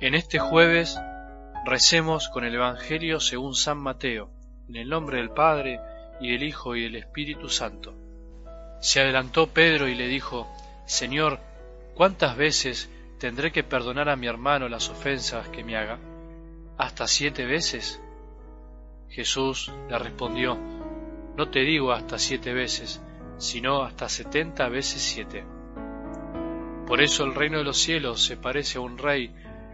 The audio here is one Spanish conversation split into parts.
En este jueves recemos con el Evangelio según San Mateo, en el nombre del Padre, y del Hijo, y del Espíritu Santo. Se adelantó Pedro y le dijo, Señor, ¿cuántas veces tendré que perdonar a mi hermano las ofensas que me haga? ¿Hasta siete veces? Jesús le respondió, No te digo hasta siete veces, sino hasta setenta veces siete. Por eso el reino de los cielos se parece a un rey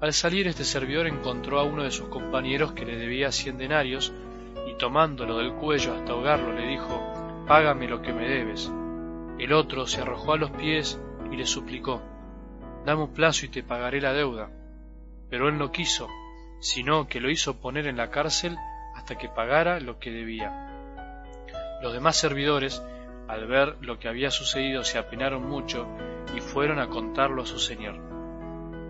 Al salir este servidor encontró a uno de sus compañeros que le debía cien denarios, y tomándolo del cuello hasta ahogarlo le dijo, Págame lo que me debes. El otro se arrojó a los pies y le suplicó, Dame un plazo y te pagaré la deuda. Pero él no quiso, sino que lo hizo poner en la cárcel hasta que pagara lo que debía. Los demás servidores, al ver lo que había sucedido, se apenaron mucho y fueron a contarlo a su señor.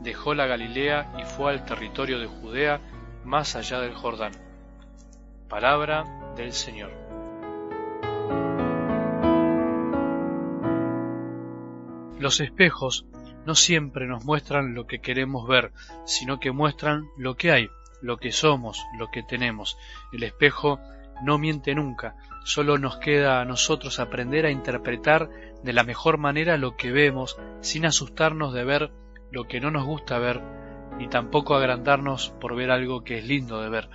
dejó la Galilea y fue al territorio de Judea más allá del Jordán. Palabra del Señor. Los espejos no siempre nos muestran lo que queremos ver, sino que muestran lo que hay, lo que somos, lo que tenemos. El espejo no miente nunca, solo nos queda a nosotros aprender a interpretar de la mejor manera lo que vemos sin asustarnos de ver lo que no nos gusta ver, ni tampoco agrandarnos por ver algo que es lindo de ver.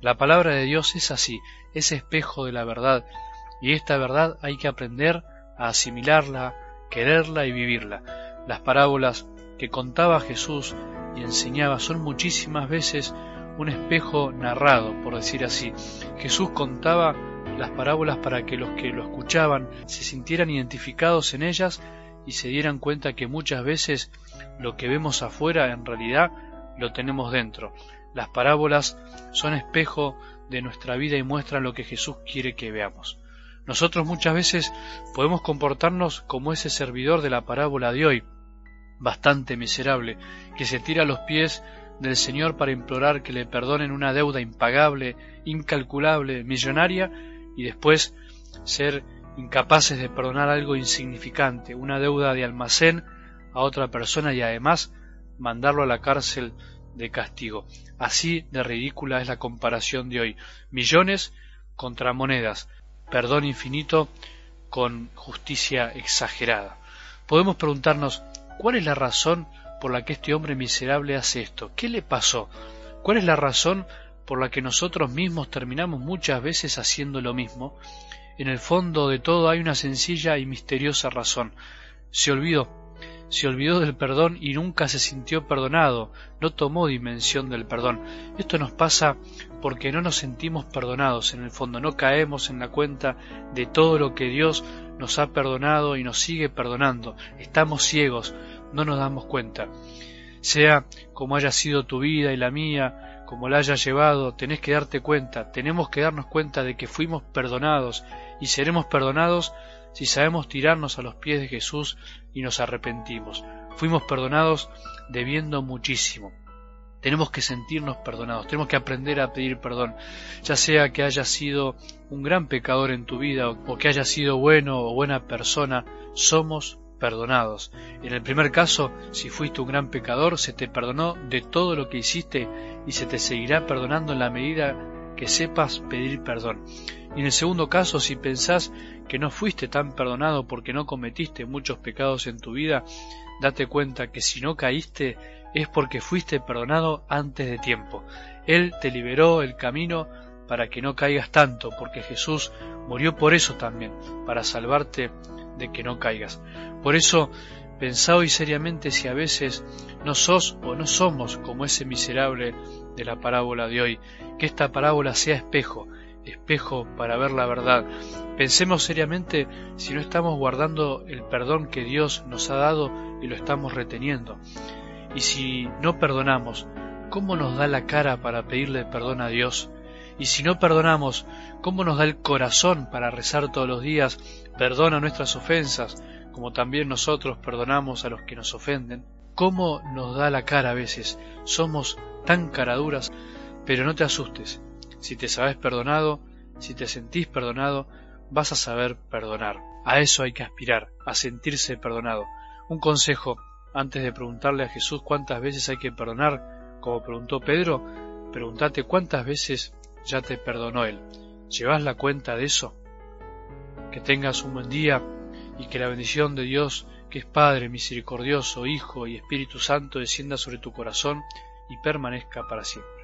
La palabra de Dios es así, es espejo de la verdad, y esta verdad hay que aprender a asimilarla, quererla y vivirla. Las parábolas que contaba Jesús y enseñaba son muchísimas veces un espejo narrado, por decir así. Jesús contaba las parábolas para que los que lo escuchaban se sintieran identificados en ellas y se dieran cuenta que muchas veces lo que vemos afuera en realidad lo tenemos dentro. Las parábolas son espejo de nuestra vida y muestran lo que Jesús quiere que veamos. Nosotros muchas veces podemos comportarnos como ese servidor de la parábola de hoy, bastante miserable, que se tira a los pies del Señor para implorar que le perdonen una deuda impagable, incalculable, millonaria, y después ser incapaces de perdonar algo insignificante, una deuda de almacén a otra persona y además mandarlo a la cárcel de castigo. Así de ridícula es la comparación de hoy. Millones contra monedas, perdón infinito con justicia exagerada. Podemos preguntarnos, ¿cuál es la razón por la que este hombre miserable hace esto? ¿Qué le pasó? ¿Cuál es la razón por la que nosotros mismos terminamos muchas veces haciendo lo mismo? En el fondo de todo hay una sencilla y misteriosa razón. Se olvidó, se olvidó del perdón y nunca se sintió perdonado, no tomó dimensión del perdón. Esto nos pasa porque no nos sentimos perdonados en el fondo, no caemos en la cuenta de todo lo que Dios nos ha perdonado y nos sigue perdonando. Estamos ciegos, no nos damos cuenta. Sea como haya sido tu vida y la mía, como la haya llevado, tenés que darte cuenta, tenemos que darnos cuenta de que fuimos perdonados y seremos perdonados si sabemos tirarnos a los pies de Jesús y nos arrepentimos. Fuimos perdonados debiendo muchísimo. Tenemos que sentirnos perdonados, tenemos que aprender a pedir perdón, ya sea que haya sido un gran pecador en tu vida o que haya sido bueno o buena persona, somos perdonados. En el primer caso, si fuiste un gran pecador, se te perdonó de todo lo que hiciste y se te seguirá perdonando en la medida que sepas pedir perdón. Y en el segundo caso, si pensás que no fuiste tan perdonado porque no cometiste muchos pecados en tu vida, date cuenta que si no caíste es porque fuiste perdonado antes de tiempo. Él te liberó el camino para que no caigas tanto, porque Jesús murió por eso también, para salvarte de que no caigas. Por eso, pensá hoy seriamente si a veces no sos o no somos como ese miserable de la parábola de hoy, que esta parábola sea espejo, espejo para ver la verdad. Pensemos seriamente si no estamos guardando el perdón que Dios nos ha dado y lo estamos reteniendo. Y si no perdonamos, ¿cómo nos da la cara para pedirle perdón a Dios? Y si no perdonamos, ¿cómo nos da el corazón para rezar todos los días, perdona nuestras ofensas, como también nosotros perdonamos a los que nos ofenden? ¿Cómo nos da la cara a veces? Somos tan caraduras, pero no te asustes. Si te sabes perdonado, si te sentís perdonado, vas a saber perdonar. A eso hay que aspirar, a sentirse perdonado. Un consejo, antes de preguntarle a Jesús cuántas veces hay que perdonar, como preguntó Pedro, pregúntate cuántas veces ya te perdonó Él. ¿Llevas la cuenta de eso? Que tengas un buen día y que la bendición de Dios, que es Padre misericordioso, Hijo y Espíritu Santo, descienda sobre tu corazón y permanezca para siempre.